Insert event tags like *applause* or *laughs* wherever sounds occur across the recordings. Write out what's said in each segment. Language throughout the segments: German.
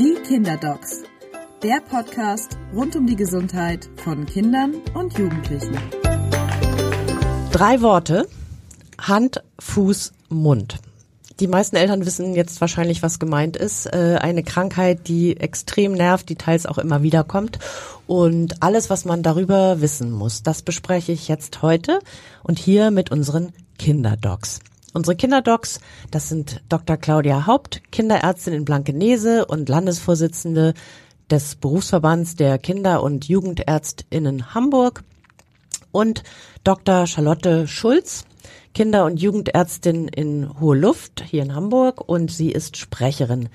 Die Kinderdocs, der Podcast rund um die Gesundheit von Kindern und Jugendlichen. Drei Worte. Hand, Fuß, Mund. Die meisten Eltern wissen jetzt wahrscheinlich, was gemeint ist. Äh, eine Krankheit, die extrem nervt, die teils auch immer wieder kommt. Und alles, was man darüber wissen muss, das bespreche ich jetzt heute und hier mit unseren Kinderdocs. Unsere Kinderdocs, das sind Dr. Claudia Haupt, Kinderärztin in Blankenese und Landesvorsitzende des Berufsverbands der Kinder- und Jugendärztinnen Hamburg und Dr. Charlotte Schulz, Kinder- und Jugendärztin in Hohe Luft hier in Hamburg und sie ist Sprecherin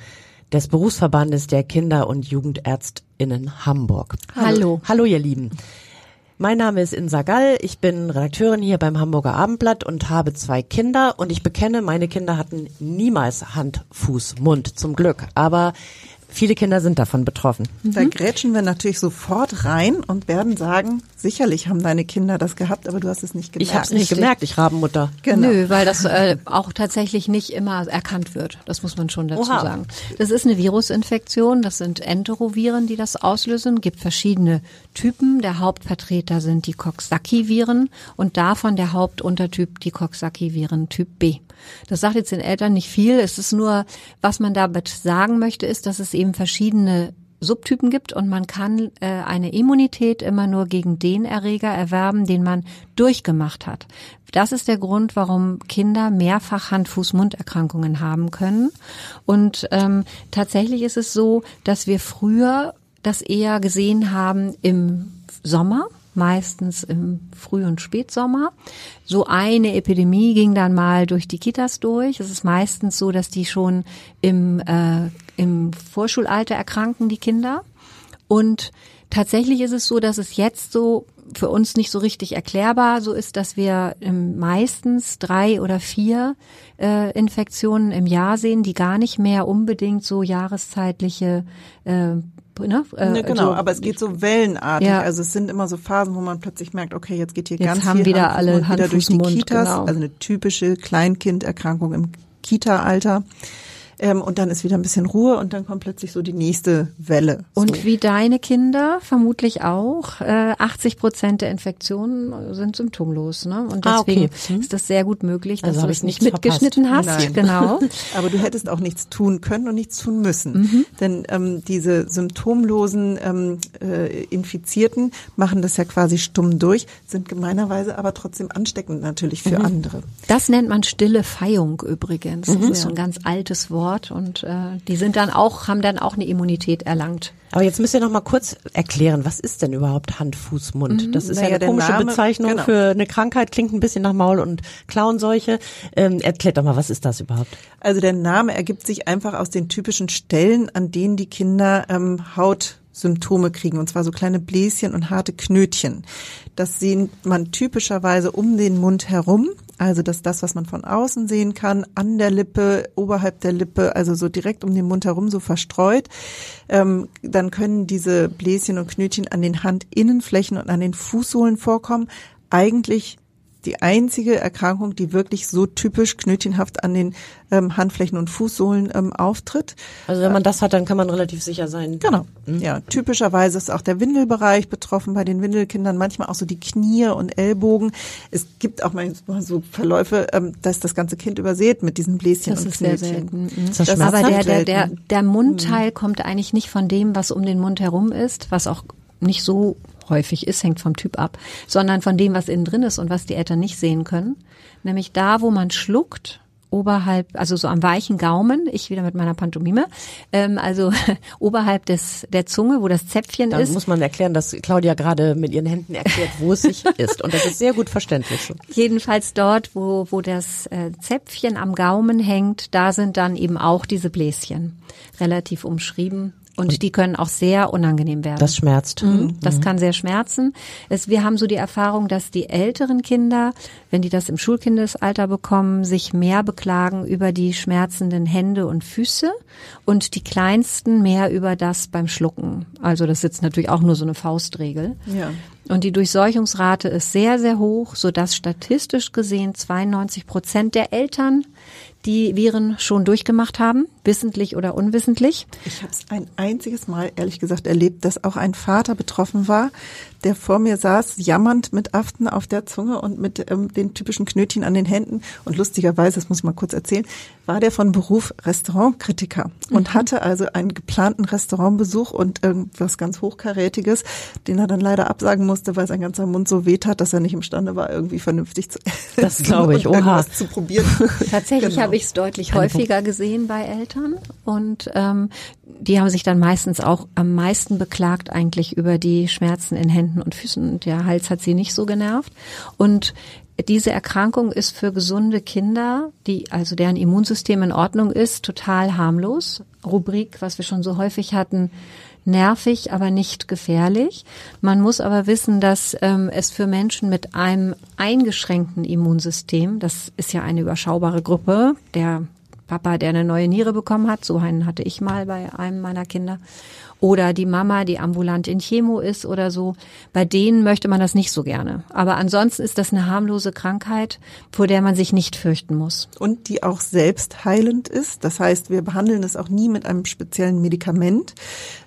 des Berufsverbandes der Kinder- und Jugendärztinnen Hamburg. Hallo. Hallo, ihr Lieben. Mein Name ist Insa Gall, ich bin Redakteurin hier beim Hamburger Abendblatt und habe zwei Kinder und ich bekenne, meine Kinder hatten niemals Hand, Fuß, Mund, zum Glück. Aber Viele Kinder sind davon betroffen. Da grätschen wir natürlich sofort rein und werden sagen, sicherlich haben deine Kinder das gehabt, aber du hast es nicht gemerkt. Ich habe es nicht gemerkt, ich Rabenmutter. Genau. Nö, weil das äh, auch tatsächlich nicht immer erkannt wird. Das muss man schon dazu Oha. sagen. Das ist eine Virusinfektion, das sind Enteroviren, die das auslösen. gibt verschiedene Typen. Der Hauptvertreter sind die Coxsackie-Viren und davon der Hauptuntertyp die Coxsackie-Viren Typ B. Das sagt jetzt den Eltern nicht viel. Es ist nur, was man damit sagen möchte, ist, dass es eben verschiedene Subtypen gibt und man kann äh, eine Immunität immer nur gegen den Erreger erwerben, den man durchgemacht hat. Das ist der Grund, warum Kinder mehrfach Hand-Fuß-Mund-Erkrankungen haben können. Und ähm, tatsächlich ist es so, dass wir früher das eher gesehen haben im Sommer, meistens im Früh- und Spätsommer. So eine Epidemie ging dann mal durch die Kitas durch. Es ist meistens so, dass die schon im, äh, im Vorschulalter erkranken, die Kinder. Und tatsächlich ist es so, dass es jetzt so für uns nicht so richtig erklärbar so ist, dass wir ähm, meistens drei oder vier äh, Infektionen im Jahr sehen, die gar nicht mehr unbedingt so jahreszeitliche äh, Ne, äh, ne, genau, so, aber es geht so wellenartig. Ja. Also es sind immer so Phasen, wo man plötzlich merkt, okay, jetzt geht hier Jetzt ganz haben viel wieder Hand, alle Mund, wieder Hand, durch die Mund, Kitas, genau. also eine typische Kleinkinderkrankung im Kita-Alter. Ähm, und dann ist wieder ein bisschen Ruhe und dann kommt plötzlich so die nächste Welle. Und so. wie deine Kinder vermutlich auch, äh, 80 Prozent der Infektionen sind symptomlos. Ne? Und Ah, deswegen okay. Hm. ist das sehr gut möglich, dass Also du es ich nicht mitgeschnitten hast. Nein. Genau. *laughs* Aber du hättest auch nichts tun können und nichts tun müssen. Mhm. Denn ähm, diese symptomlosen ähm, äh, Infizierten machen das ja quasi stumm durch, sind gemeinerweise aber trotzdem ansteckend natürlich für Mhm. andere. Das nennt man stille Feihung übrigens. Mhm. Das ist so ein ganz altes Wort und äh, die sind dann auch, haben dann auch eine Immunität erlangt. Aber jetzt müsst ihr noch mal kurz erklären, was ist denn überhaupt Hand, Fuß, Mund? Das ist Naja, ja eine der komische Name- Bezeichnung genau. für eine Krankheit, klingt ein bisschen nach Maul- und Klauenseuche. Ähm, erklärt doch mal, was ist das überhaupt? Also der Name ergibt sich einfach aus den typischen Stellen, an denen die Kinder ähm, Hautsymptome kriegen, und zwar so kleine Bläschen und harte Knötchen. Das sieht man typischerweise um den Mund herum. Also das ist das, was man von außen sehen kann, an der Lippe, oberhalb der Lippe, also so direkt um den Mund herum so verstreut. Ähm, dann können diese Bläschen und Knötchen an den Handinnenflächen und an den Fußsohlen vorkommen. Eigentlich die einzige Erkrankung, die wirklich so typisch knötchenhaft an den ähm, Handflächen und Fußsohlen ähm, auftritt. Also wenn man das hat, dann kann man relativ sicher sein. Genau. Ja, typischerweise ist auch der Windelbereich betroffen bei den Windelkindern, manchmal auch so die Knie und Ellbogen. Es gibt auch manchmal so Verläufe, ähm, dass das ganze Kind übersät mit diesen Bläschen Das und ist sehr Knötchen. selten. Mhm. Ist das Das Aber der, ist der, der, der Mundteil kommt eigentlich nicht von dem, was um den Mund herum ist, was auch nicht so häufig ist, hängt vom Typ ab, sondern von dem, was innen drin ist und was die Eltern nicht sehen können. Nämlich da, wo man schluckt, oberhalb, also so am weichen Gaumen, ich wieder mit meiner Pantomime, ähm, also *laughs* oberhalb des der Zunge, wo das Zäpfchen Dann ist. muss man erklären, dass Claudia gerade mit ihren Händen erklärt, wo es sich *laughs* ist. Und das ist sehr gut verständlich. So. Jedenfalls dort, wo, wo das äh, Zäpfchen am Gaumen hängt, da sind dann eben auch diese Bläschen relativ umschrieben. Und die können auch sehr unangenehm werden. Das schmerzt. Mhm. Das kann sehr schmerzen. Es, wir haben so die Erfahrung, dass die älteren Kinder, wenn die das im Schulkindesalter bekommen, sich mehr beklagen über die schmerzenden Hände und Füße und die kleinsten mehr über das beim Schlucken. Also das ist jetzt natürlich auch nur so eine Faustregel. Ja. Und die Durchseuchungsrate ist sehr, sehr hoch, so dass statistisch gesehen 92 Prozent der Eltern die Viren schon durchgemacht haben, wissentlich oder unwissentlich. Ich habe es ein einziges Mal, ehrlich gesagt, erlebt, dass auch ein Vater betroffen war, der vor mir saß, jammernd mit Aften auf der Zunge und mit ähm, den typischen Knötchen an den Händen. Und lustigerweise, das muss ich mal kurz erzählen, war der von Beruf Restaurantkritiker und mhm. hatte also einen geplanten Restaurantbesuch und irgendwas ganz Hochkarätiges, den er dann leider absagen musste, weil sein ganzer Mund so weht hat, dass er nicht imstande war, irgendwie vernünftig zu essen. Das glaube ich, *laughs* oha. zu probieren. *laughs* Tatsächlich genau. habe ich es deutlich häufiger gesehen bei Eltern und ähm, die haben sich dann meistens auch am meisten beklagt eigentlich über die Schmerzen in Händen und Füßen. Der Hals hat sie nicht so genervt und diese Erkrankung ist für gesunde Kinder, die also deren Immunsystem in Ordnung ist, total harmlos. Rubrik, was wir schon so häufig hatten, nervig, aber nicht gefährlich. Man muss aber wissen, dass ähm, es für Menschen mit einem eingeschränkten Immunsystem, das ist ja eine überschaubare Gruppe, der Papa, der eine neue Niere bekommen hat, so einen hatte ich mal bei einem meiner Kinder, oder die Mama, die ambulant in Chemo ist oder so. Bei denen möchte man das nicht so gerne. Aber ansonsten ist das eine harmlose Krankheit, vor der man sich nicht fürchten muss. Und die auch selbst heilend ist. Das heißt, wir behandeln es auch nie mit einem speziellen Medikament,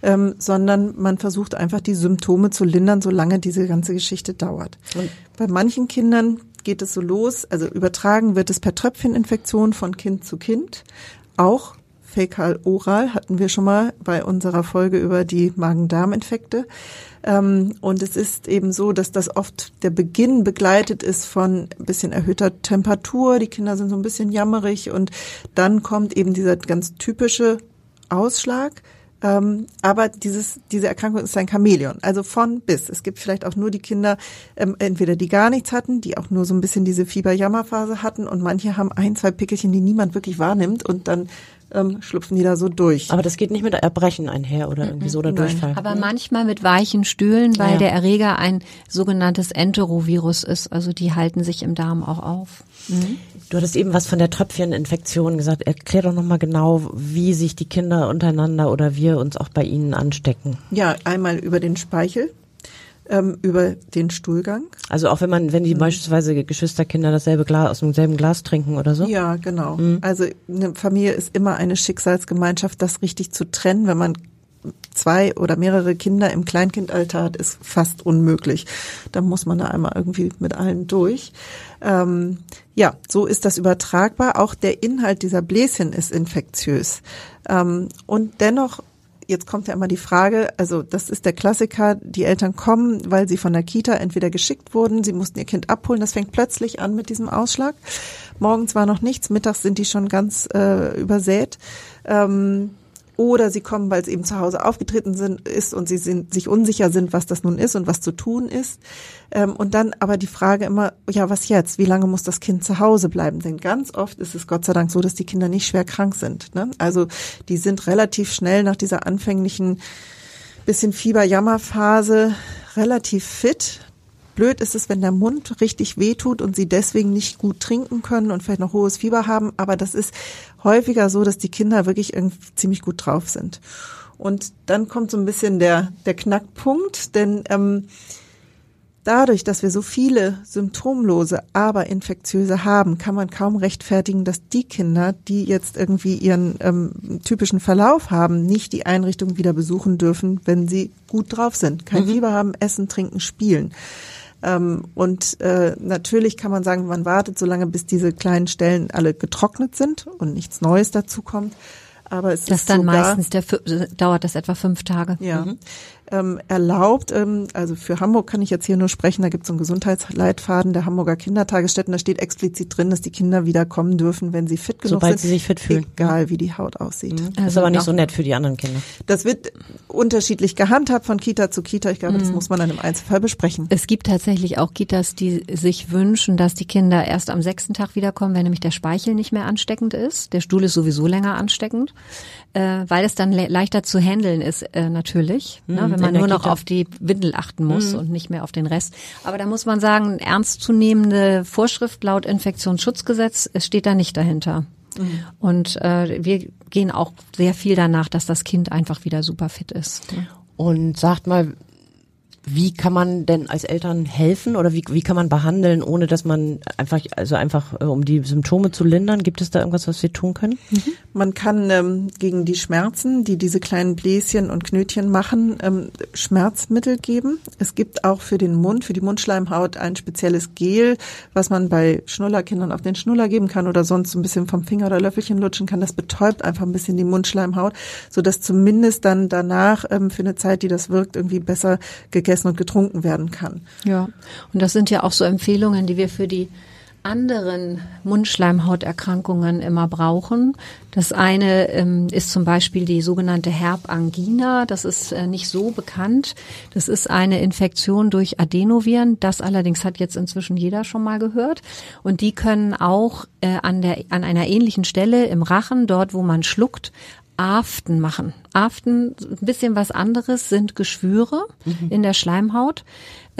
ähm, sondern man versucht einfach die Symptome zu lindern, solange diese ganze Geschichte dauert. Und bei manchen Kindern geht es so los, also übertragen wird es per Tröpfcheninfektion von Kind zu Kind. Auch fäkal-oral hatten wir schon mal bei unserer Folge über die Magen-Darm-Infekte. Ähm, und es ist eben so, dass das oft der Beginn begleitet ist von ein bisschen erhöhter Temperatur. Die Kinder sind so ein bisschen jammerig und dann kommt eben dieser ganz typische Ausschlag. Ähm, aber dieses, diese Erkrankung ist ein Chamäleon, also von bis. Es gibt vielleicht auch nur die Kinder, ähm, entweder die gar nichts hatten, die auch nur so ein bisschen diese Fieber-Jammerphase hatten und manche haben ein, zwei Pickelchen, die niemand wirklich wahrnimmt und dann ähm, schlupfen die da so durch. Aber das geht nicht mit Erbrechen einher oder irgendwie so oder Nein. Durchfall. Aber manchmal mit weichen Stühlen, weil ja. der Erreger ein sogenanntes Enterovirus ist. Also die halten sich im Darm auch auf. Mhm. Du hattest eben was von der Tröpfcheninfektion gesagt. Erklär doch nochmal genau, wie sich die Kinder untereinander oder wir uns auch bei ihnen anstecken. Ja, einmal über den Speichel ähm, über den Stuhlgang. Also auch wenn man, wenn die mhm. beispielsweise Geschwisterkinder dasselbe Glas aus demselben Glas trinken oder so? Ja, genau. Mhm. Also eine Familie ist immer eine Schicksalsgemeinschaft, das richtig zu trennen, wenn man zwei oder mehrere Kinder im Kleinkindalter hat, ist fast unmöglich. Da muss man da einmal irgendwie mit allen durch. Ähm, ja, so ist das übertragbar. Auch der Inhalt dieser Bläschen ist infektiös. Ähm, und dennoch jetzt kommt ja immer die Frage, also das ist der Klassiker, die Eltern kommen, weil sie von der Kita entweder geschickt wurden, sie mussten ihr Kind abholen, das fängt plötzlich an mit diesem Ausschlag. Morgens war noch nichts, mittags sind die schon ganz äh, übersät. Ähm, oder sie kommen, weil es eben zu Hause aufgetreten sind, ist und sie sind, sich unsicher sind, was das nun ist und was zu tun ist. Ähm, und dann aber die Frage immer, ja, was jetzt? Wie lange muss das Kind zu Hause bleiben? Denn ganz oft ist es Gott sei Dank so, dass die Kinder nicht schwer krank sind. Ne? Also die sind relativ schnell nach dieser anfänglichen bisschen Fieber-Jammer-Phase relativ fit, Blöd ist es, wenn der Mund richtig wehtut und sie deswegen nicht gut trinken können und vielleicht noch hohes Fieber haben. Aber das ist häufiger so, dass die Kinder wirklich irgendwie ziemlich gut drauf sind. Und dann kommt so ein bisschen der, der Knackpunkt, denn ähm, dadurch, dass wir so viele symptomlose, aber infektiöse haben, kann man kaum rechtfertigen, dass die Kinder, die jetzt irgendwie ihren ähm, typischen Verlauf haben, nicht die Einrichtung wieder besuchen dürfen, wenn sie gut drauf sind, kein mhm. Fieber haben, essen, trinken, spielen. Ähm, und äh, natürlich kann man sagen, man wartet so lange, bis diese kleinen Stellen alle getrocknet sind und nichts Neues dazu kommt. Aber es das ist dann sogar, meistens der dauert das etwa fünf Tage. Ja. Mhm ähm, erlaubt. Ähm, also für Hamburg kann ich jetzt hier nur sprechen, da gibt es so einen Gesundheitsleitfaden der Hamburger Kindertagesstätten. Da steht explizit drin, dass die Kinder wieder kommen dürfen, wenn sie fit genug Sobald sind. sie sich fit fühlen. Egal, wie die Haut aussieht. Mhm. Das ist aber nicht so nett für die anderen Kinder. Das wird unterschiedlich gehandhabt von Kita zu Kita. Ich glaube, mhm. das muss man dann im Einzelfall besprechen. Es gibt tatsächlich auch Kitas, die sich wünschen, dass die Kinder erst am sechsten Tag wiederkommen, wenn nämlich der Speichel nicht mehr ansteckend ist. Der Stuhl ist sowieso länger ansteckend, äh, weil es dann le leichter zu handeln ist äh, natürlich. Mhm. Ne, wenn man nur noch auf die Windel achten muss mhm. und nicht mehr auf den Rest. Aber da muss man sagen, ernstzunehmende Vorschrift laut Infektionsschutzgesetz es steht da nicht dahinter. Mhm. Und äh, wir gehen auch sehr viel danach, dass das Kind einfach wieder super fit ist. Und sagt mal, wie kann man denn als Eltern helfen oder wie, wie kann man behandeln, ohne dass man einfach, also einfach, äh, um die Symptome zu lindern? Gibt es da irgendwas, was wir tun können? Mhm. Man kann ähm, gegen die Schmerzen, die diese kleinen Bläschen und Knötchen machen, ähm, Schmerzmittel geben. Es gibt auch für den Mund, für die Mundschleimhaut ein spezielles Gel, was man bei Schnullerkindern auf den Schnuller geben kann oder sonst so ein bisschen vom Finger oder Löffelchen lutschen kann. Das betäubt einfach ein bisschen die Mundschleimhaut, so dass zumindest dann danach ähm, für eine Zeit, die das wirkt, irgendwie besser gegessen gegessen und getrunken werden kann. Ja, und das sind ja auch so Empfehlungen, die wir für die anderen Mundschleimhauterkrankungen immer brauchen. Das eine ähm, ist zum Beispiel die sogenannte Herbangina. Das ist äh, nicht so bekannt. Das ist eine Infektion durch Adenoviren. Das allerdings hat jetzt inzwischen jeder schon mal gehört. Und die können auch äh, an, der, an einer ähnlichen Stelle im Rachen, dort wo man schluckt, Aften machen. Aften, ein bisschen was anderes, sind Geschwüre mhm. in der Schleimhaut.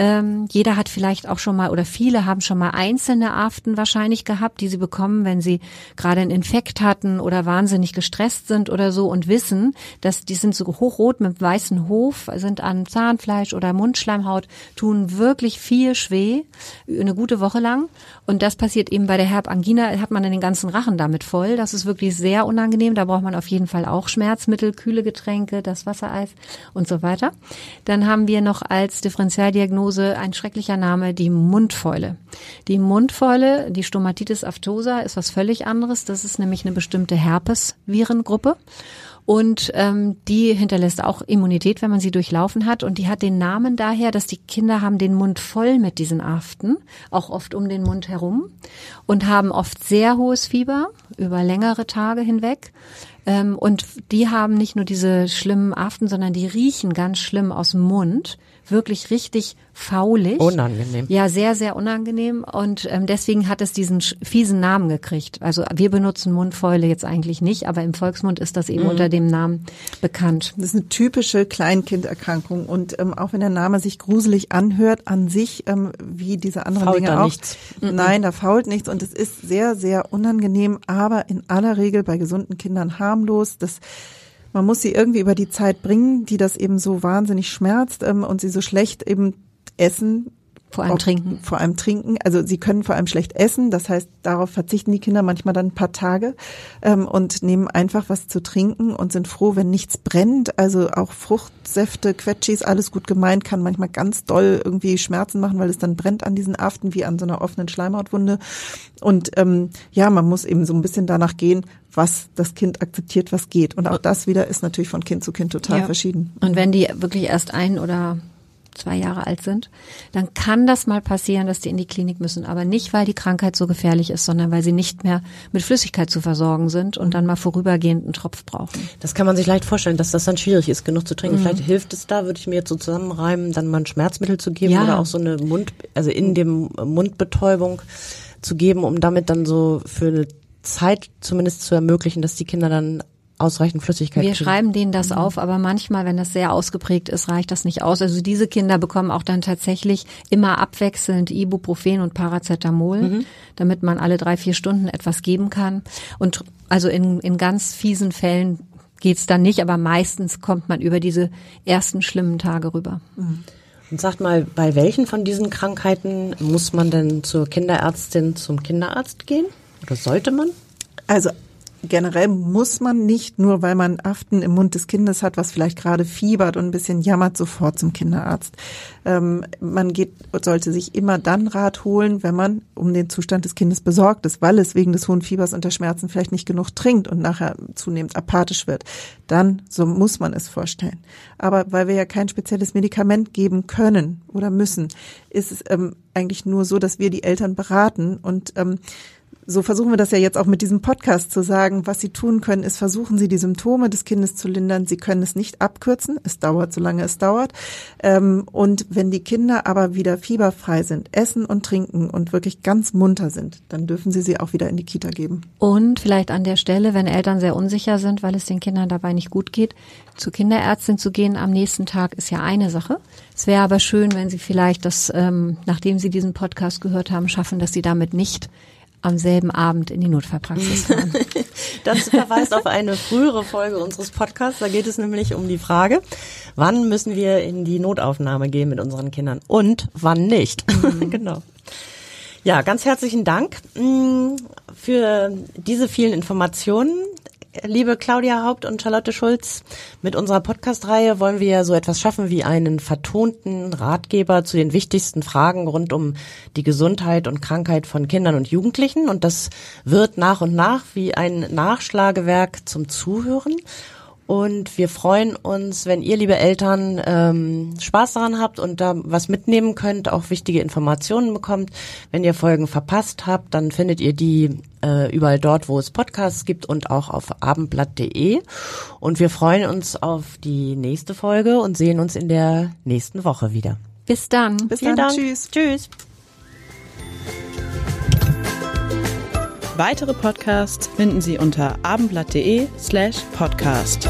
Ähm, jeder hat vielleicht auch schon mal oder viele haben schon mal einzelne Aften wahrscheinlich gehabt, die sie bekommen, wenn sie gerade einen Infekt hatten oder wahnsinnig gestresst sind oder so und wissen, dass die sind so hochrot mit weißen Hof, sind an Zahnfleisch oder Mundschleimhaut, tun wirklich viel schweh, eine gute Woche lang. Und das passiert eben bei der Herbangina, hat man den ganzen Rachen damit voll. Das ist wirklich sehr unangenehm. Da braucht man auf jeden Fall auch Schmerzmittel, kühle Getränke, das Wassereis und so weiter. Dann haben wir noch als Differentialdiagnose Diagnose ein schrecklicher Name, die Mundfäule. Die Mundfäule, die Stomatitis aftosa, ist was völlig anderes. Das ist nämlich eine bestimmte Herpesvirengruppe. Und ähm, die hinterlässt auch Immunität, wenn man sie durchlaufen hat. Und die hat den Namen daher, dass die Kinder haben den Mund voll mit diesen Aften, auch oft um den Mund herum und haben oft sehr hohes Fieber über längere Tage hinweg. Ähm, und die haben nicht nur diese schlimmen Aften, sondern die riechen ganz schlimm aus dem Mund wirklich richtig faulig. Unangenehm. Ja, sehr, sehr unangenehm. Und ähm, deswegen hat es diesen fiesen Namen gekriegt. Also wir benutzen Mundfäule jetzt eigentlich nicht, aber im Volksmund ist das eben mhm. unter dem Namen bekannt. Das ist eine typische Kleinkinderkrankung. Und ähm, auch wenn der Name sich gruselig anhört, an sich, ähm, wie diese anderen fault Dinge auch. Nichts. Mhm. Nein, da fault nichts. Und es ist sehr, sehr unangenehm, aber in aller Regel bei gesunden Kindern harmlos. Das man muss sie irgendwie über die Zeit bringen, die das eben so wahnsinnig schmerzt ähm, und sie so schlecht eben essen. Vor allem trinken. Vor allem trinken. Also sie können vor allem schlecht essen. Das heißt, darauf verzichten die Kinder manchmal dann ein paar Tage ähm, und nehmen einfach was zu trinken und sind froh, wenn nichts brennt. Also auch Fruchtsäfte, Quetschis, alles gut gemeint, kann manchmal ganz doll irgendwie Schmerzen machen, weil es dann brennt an diesen Aften wie an so einer offenen Schleimhautwunde. Und ähm, ja, man muss eben so ein bisschen danach gehen, was das Kind akzeptiert, was geht. Und auch das wieder ist natürlich von Kind zu Kind total ja. verschieden. Und wenn die wirklich erst ein oder zwei Jahre alt sind, dann kann das mal passieren, dass die in die Klinik müssen. Aber nicht, weil die Krankheit so gefährlich ist, sondern weil sie nicht mehr mit Flüssigkeit zu versorgen sind und dann mal vorübergehend einen Tropf brauchen. Das kann man sich leicht vorstellen, dass das dann schwierig ist, genug zu trinken. Mhm. Vielleicht hilft es da, würde ich mir jetzt so zusammenreimen, dann mal ein Schmerzmittel zu geben ja. oder auch so eine Mund, also in dem Mundbetäubung zu geben, um damit dann so für eine Zeit zumindest zu ermöglichen, dass die Kinder dann ausreichend Flüssigkeit Wir kriegen. schreiben denen das mhm. auf, aber manchmal, wenn das sehr ausgeprägt ist, reicht das nicht aus. Also diese Kinder bekommen auch dann tatsächlich immer abwechselnd Ibuprofen und Paracetamol, mhm. damit man alle drei, vier Stunden etwas geben kann. Und also in, in ganz fiesen Fällen geht's dann nicht, aber meistens kommt man über diese ersten schlimmen Tage rüber. Mhm. Und sagt mal, bei welchen von diesen Krankheiten muss man denn zur Kinderärztin, zum Kinderarzt gehen? Oder sollte man? Also generell muss man nicht, nur weil man Aften im Mund des Kindes hat, was vielleicht gerade fiebert und ein bisschen jammert, sofort zum Kinderarzt. Ähm, man geht, sollte sich immer dann Rat holen, wenn man um den Zustand des Kindes besorgt ist, weil es wegen des hohen Fiebers und der Schmerzen vielleicht nicht genug trinkt und nachher zunehmend apathisch wird. Dann, so muss man es vorstellen. Aber weil wir ja kein spezielles Medikament geben können oder müssen, ist es ähm, eigentlich nur so, dass wir die Eltern beraten und ähm, so versuchen wir das ja jetzt auch mit diesem Podcast zu sagen. Was Sie tun können, ist versuchen Sie die Symptome des Kindes zu lindern. Sie können es nicht abkürzen. Es dauert, solange es dauert. Ähm, und wenn die Kinder aber wieder fieberfrei sind, essen und trinken und wirklich ganz munter sind, dann dürfen Sie sie auch wieder in die Kita geben. Und vielleicht an der Stelle, wenn Eltern sehr unsicher sind, weil es den Kindern dabei nicht gut geht, zur Kinderärztin zu gehen am nächsten Tag ist ja eine Sache. Es wäre aber schön, wenn Sie vielleicht das, ähm, nachdem Sie diesen Podcast gehört haben, schaffen, dass Sie damit nicht am selben Abend in die Notfallpraxis fahren. *laughs* das verweist auf eine frühere Folge unseres Podcasts. Da geht es nämlich um die Frage, wann müssen wir in die Notaufnahme gehen mit unseren Kindern und wann nicht. Mhm. *laughs* genau. Ja, ganz herzlichen Dank mm, für diese vielen Informationen liebe Claudia Haupt und Charlotte Schulz. Mit unserer Podcast-Reihe wollen wir so etwas schaffen wie einen vertonten Ratgeber zu den wichtigsten Fragen rund um die Gesundheit und Krankheit von Kindern und Jugendlichen. Und das wird nach und nach wie ein Nachschlagewerk zum Zuhören. Und wir freuen uns, wenn ihr, liebe Eltern, ähm, Spaß daran habt und da was mitnehmen könnt, auch wichtige Informationen bekommt. Wenn ihr Folgen verpasst habt, dann findet ihr die äh, überall dort, wo es Podcasts gibt und auch auf abendblatt.de. Und wir freuen uns auf die nächste Folge und sehen uns in der nächsten Woche wieder. Bis dann. Bis Vielen dann. Dank. Tschüss. Tschüss. Weitere Podcasts finden Sie unter abendblatt.de slash podcast.